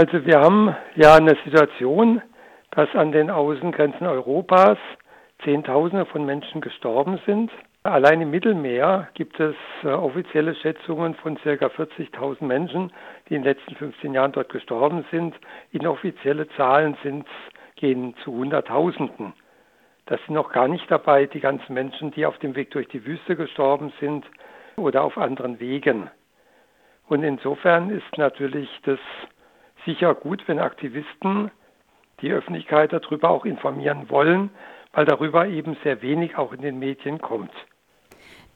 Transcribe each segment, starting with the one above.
Also wir haben ja eine Situation, dass an den Außengrenzen Europas Zehntausende von Menschen gestorben sind. Allein im Mittelmeer gibt es äh, offizielle Schätzungen von ca. 40.000 Menschen, die in den letzten 15 Jahren dort gestorben sind. Inoffizielle Zahlen sind, gehen zu Hunderttausenden. Das sind noch gar nicht dabei die ganzen Menschen, die auf dem Weg durch die Wüste gestorben sind oder auf anderen Wegen. Und insofern ist natürlich das sicher gut, wenn Aktivisten die Öffentlichkeit darüber auch informieren wollen, weil darüber eben sehr wenig auch in den Medien kommt.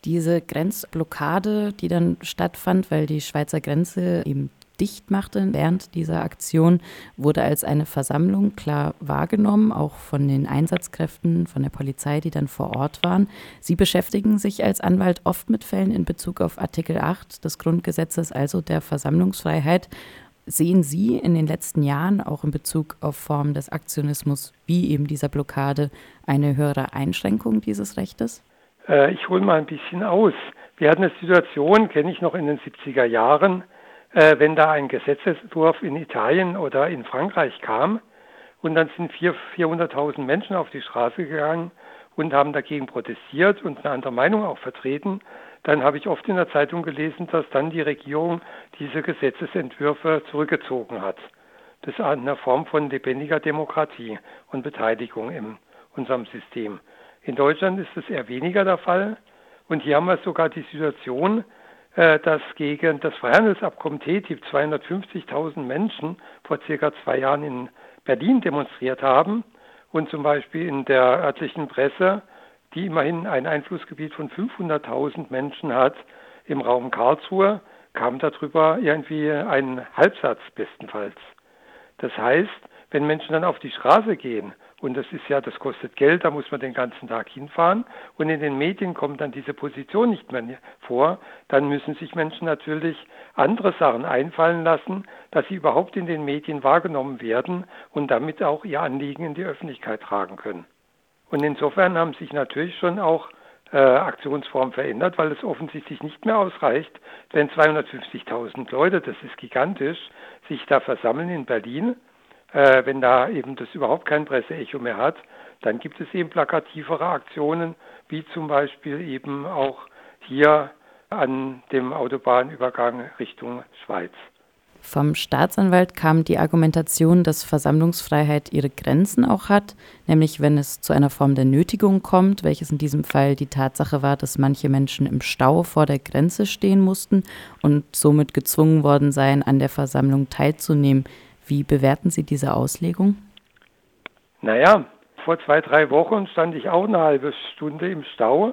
Diese Grenzblockade, die dann stattfand, weil die Schweizer Grenze eben dicht machte während dieser Aktion, wurde als eine Versammlung klar wahrgenommen, auch von den Einsatzkräften, von der Polizei, die dann vor Ort waren. Sie beschäftigen sich als Anwalt oft mit Fällen in Bezug auf Artikel 8 des Grundgesetzes, also der Versammlungsfreiheit. Sehen Sie in den letzten Jahren auch in Bezug auf Formen des Aktionismus wie eben dieser Blockade eine höhere Einschränkung dieses Rechtes? Äh, ich hole mal ein bisschen aus. Wir hatten eine Situation, kenne ich noch in den 70er Jahren, äh, wenn da ein Gesetzesentwurf in Italien oder in Frankreich kam und dann sind 400.000 Menschen auf die Straße gegangen und haben dagegen protestiert und eine andere Meinung auch vertreten, dann habe ich oft in der Zeitung gelesen, dass dann die Regierung diese Gesetzesentwürfe zurückgezogen hat. Das ist eine Form von lebendiger Demokratie und Beteiligung in unserem System. In Deutschland ist das eher weniger der Fall. Und hier haben wir sogar die Situation, äh, dass gegen das Freihandelsabkommen TTIP 250.000 Menschen vor circa zwei Jahren in Berlin demonstriert haben und zum Beispiel in der örtlichen Presse die immerhin ein Einflussgebiet von 500.000 Menschen hat im Raum Karlsruhe, kam darüber irgendwie ein Halbsatz bestenfalls. Das heißt, wenn Menschen dann auf die Straße gehen, und das ist ja, das kostet Geld, da muss man den ganzen Tag hinfahren, und in den Medien kommt dann diese Position nicht mehr vor, dann müssen sich Menschen natürlich andere Sachen einfallen lassen, dass sie überhaupt in den Medien wahrgenommen werden und damit auch ihr Anliegen in die Öffentlichkeit tragen können. Und insofern haben sich natürlich schon auch äh, Aktionsformen verändert, weil es offensichtlich nicht mehr ausreicht, wenn 250.000 Leute, das ist gigantisch, sich da versammeln in Berlin. Äh, wenn da eben das überhaupt kein Presseecho mehr hat, dann gibt es eben plakativere Aktionen, wie zum Beispiel eben auch hier an dem Autobahnübergang Richtung Schweiz. Vom Staatsanwalt kam die Argumentation, dass Versammlungsfreiheit ihre Grenzen auch hat, nämlich wenn es zu einer Form der Nötigung kommt, welches in diesem Fall die Tatsache war, dass manche Menschen im Stau vor der Grenze stehen mussten und somit gezwungen worden seien, an der Versammlung teilzunehmen. Wie bewerten Sie diese Auslegung? Naja, vor zwei, drei Wochen stand ich auch eine halbe Stunde im Stau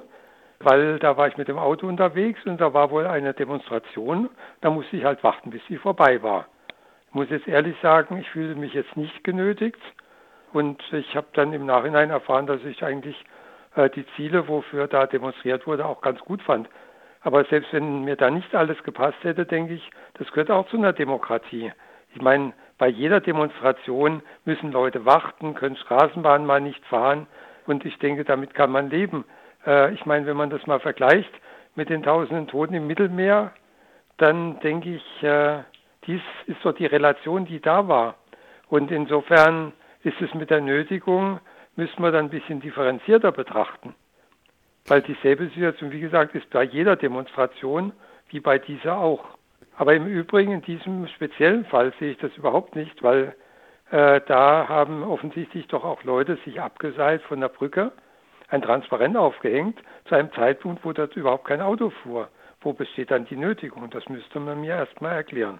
weil da war ich mit dem Auto unterwegs und da war wohl eine Demonstration. Da musste ich halt warten, bis sie vorbei war. Ich muss jetzt ehrlich sagen, ich fühle mich jetzt nicht genötigt und ich habe dann im Nachhinein erfahren, dass ich eigentlich äh, die Ziele, wofür da demonstriert wurde, auch ganz gut fand. Aber selbst wenn mir da nicht alles gepasst hätte, denke ich, das gehört auch zu einer Demokratie. Ich meine, bei jeder Demonstration müssen Leute warten, können Straßenbahnen mal nicht fahren und ich denke, damit kann man leben. Äh, ich meine, wenn man das mal vergleicht mit den tausenden Toten im Mittelmeer, dann denke ich, äh, dies ist doch die Relation, die da war. Und insofern ist es mit der Nötigung, müssen wir dann ein bisschen differenzierter betrachten. Weil dieselbe Situation, wie gesagt, ist bei jeder Demonstration wie bei dieser auch. Aber im Übrigen in diesem speziellen Fall sehe ich das überhaupt nicht, weil äh, da haben offensichtlich doch auch Leute sich abgeseilt von der Brücke ein Transparent aufgehängt zu einem Zeitpunkt, wo dort überhaupt kein Auto fuhr. Wo besteht dann die Nötigung? Das müsste man mir erstmal erklären.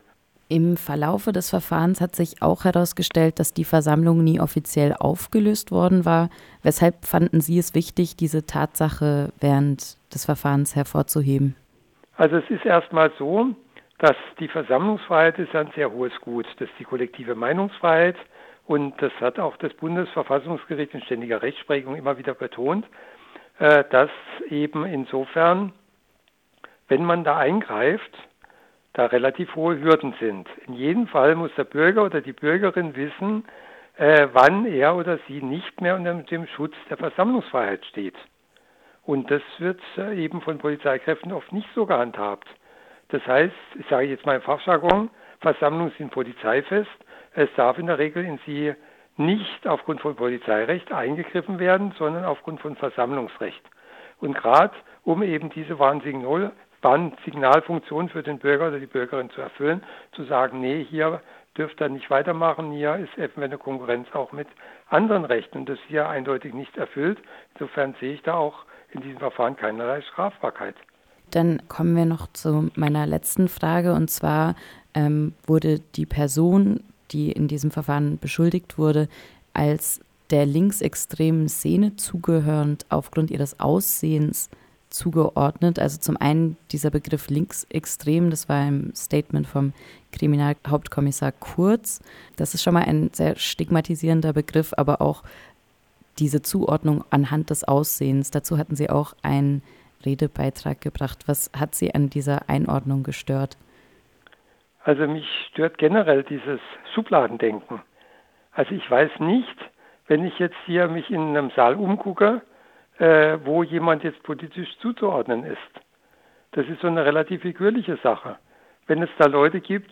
Im Verlaufe des Verfahrens hat sich auch herausgestellt, dass die Versammlung nie offiziell aufgelöst worden war. Weshalb fanden Sie es wichtig, diese Tatsache während des Verfahrens hervorzuheben? Also es ist erstmal so, dass die Versammlungsfreiheit ist ein sehr hohes Gut. Das ist die kollektive Meinungsfreiheit. Und das hat auch das Bundesverfassungsgericht in ständiger Rechtsprechung immer wieder betont, äh, dass eben insofern, wenn man da eingreift, da relativ hohe Hürden sind. In jedem Fall muss der Bürger oder die Bürgerin wissen, äh, wann er oder sie nicht mehr unter dem Schutz der Versammlungsfreiheit steht. Und das wird äh, eben von Polizeikräften oft nicht so gehandhabt. Das heißt, ich sage jetzt mal im Fachjargon, Versammlungen sind polizeifest, es darf in der Regel in sie nicht aufgrund von Polizeirecht eingegriffen werden, sondern aufgrund von Versammlungsrecht. Und gerade um eben diese Warnsignal, Warnsignalfunktion für den Bürger oder die Bürgerin zu erfüllen, zu sagen, nee, hier dürft ihr nicht weitermachen, hier ist eventuell eine Konkurrenz auch mit anderen Rechten und das hier eindeutig nicht erfüllt. Insofern sehe ich da auch in diesem Verfahren keinerlei Strafbarkeit. Dann kommen wir noch zu meiner letzten Frage und zwar ähm, wurde die Person, die in diesem Verfahren beschuldigt wurde, als der linksextremen Szene zugehörend aufgrund ihres Aussehens zugeordnet. Also zum einen dieser Begriff linksextrem, das war im Statement vom Kriminalhauptkommissar Kurz. Das ist schon mal ein sehr stigmatisierender Begriff, aber auch diese Zuordnung anhand des Aussehens. Dazu hatten Sie auch einen Redebeitrag gebracht. Was hat Sie an dieser Einordnung gestört? Also mich stört generell dieses Schubladendenken. Also ich weiß nicht, wenn ich jetzt hier mich in einem Saal umgucke, äh, wo jemand jetzt politisch zuzuordnen ist. Das ist so eine relativ figürliche Sache. Wenn es da Leute gibt,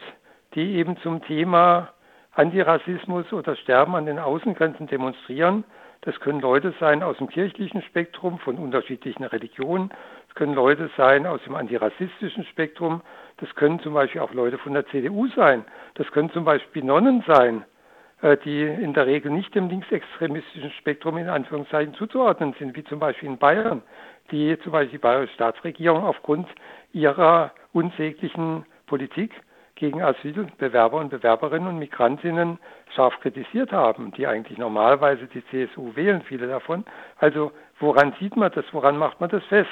die eben zum Thema Antirassismus oder Sterben an den Außengrenzen demonstrieren, das können Leute sein aus dem kirchlichen Spektrum von unterschiedlichen Religionen, es können Leute sein aus dem antirassistischen Spektrum, das können zum Beispiel auch Leute von der CDU sein, das können zum Beispiel Nonnen sein, äh, die in der Regel nicht dem linksextremistischen Spektrum in Anführungszeichen zuzuordnen sind, wie zum Beispiel in Bayern, die zum Beispiel die bayerische Staatsregierung aufgrund ihrer unsäglichen Politik gegen Asylbewerber und Bewerberinnen und Migrantinnen scharf kritisiert haben, die eigentlich normalerweise die CSU wählen, viele davon. Also woran sieht man das, woran macht man das fest?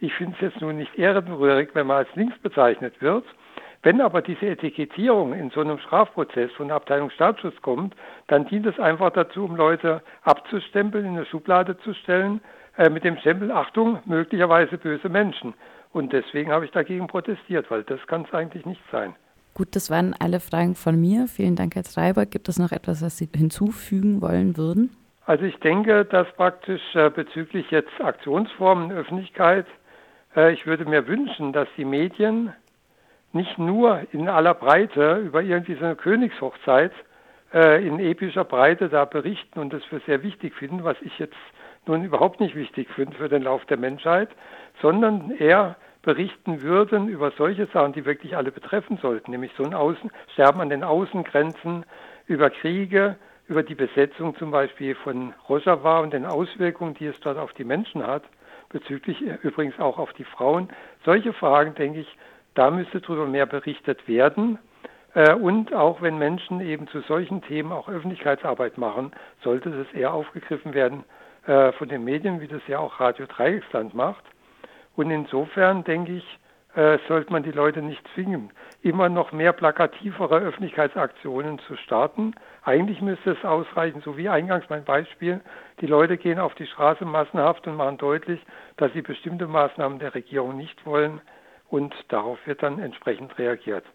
Ich finde es jetzt nun nicht ehrenrührig, wenn man als links bezeichnet wird, wenn aber diese Etikettierung in so einem Strafprozess von der Abteilung Staatsschutz kommt, dann dient es einfach dazu, um Leute abzustempeln, in eine Schublade zu stellen, äh, mit dem Stempel, Achtung, möglicherweise böse Menschen. Und deswegen habe ich dagegen protestiert, weil das kann es eigentlich nicht sein. Gut, das waren alle Fragen von mir. Vielen Dank, Herr Treiber. Gibt es noch etwas, was Sie hinzufügen wollen würden? Also ich denke, dass praktisch äh, bezüglich jetzt Aktionsformen, Öffentlichkeit, äh, ich würde mir wünschen, dass die Medien nicht nur in aller Breite über irgendwie so eine Königshochzeit äh, in epischer Breite da berichten und das für sehr wichtig finden, was ich jetzt nun überhaupt nicht wichtig finde für den Lauf der Menschheit, sondern eher berichten würden über solche Sachen, die wirklich alle betreffen sollten, nämlich so ein Außen, Sterben an den Außengrenzen, über Kriege, über die Besetzung zum Beispiel von Rojava und den Auswirkungen, die es dort auf die Menschen hat, bezüglich äh, übrigens auch auf die Frauen. Solche Fragen, denke ich, da müsste darüber mehr berichtet werden. Äh, und auch wenn Menschen eben zu solchen Themen auch Öffentlichkeitsarbeit machen, sollte das eher aufgegriffen werden äh, von den Medien, wie das ja auch Radio Dreiecksland macht. Und insofern denke ich, äh, sollte man die Leute nicht zwingen, immer noch mehr plakativere Öffentlichkeitsaktionen zu starten. Eigentlich müsste es ausreichen, so wie eingangs mein Beispiel, die Leute gehen auf die Straße massenhaft und machen deutlich, dass sie bestimmte Maßnahmen der Regierung nicht wollen und darauf wird dann entsprechend reagiert.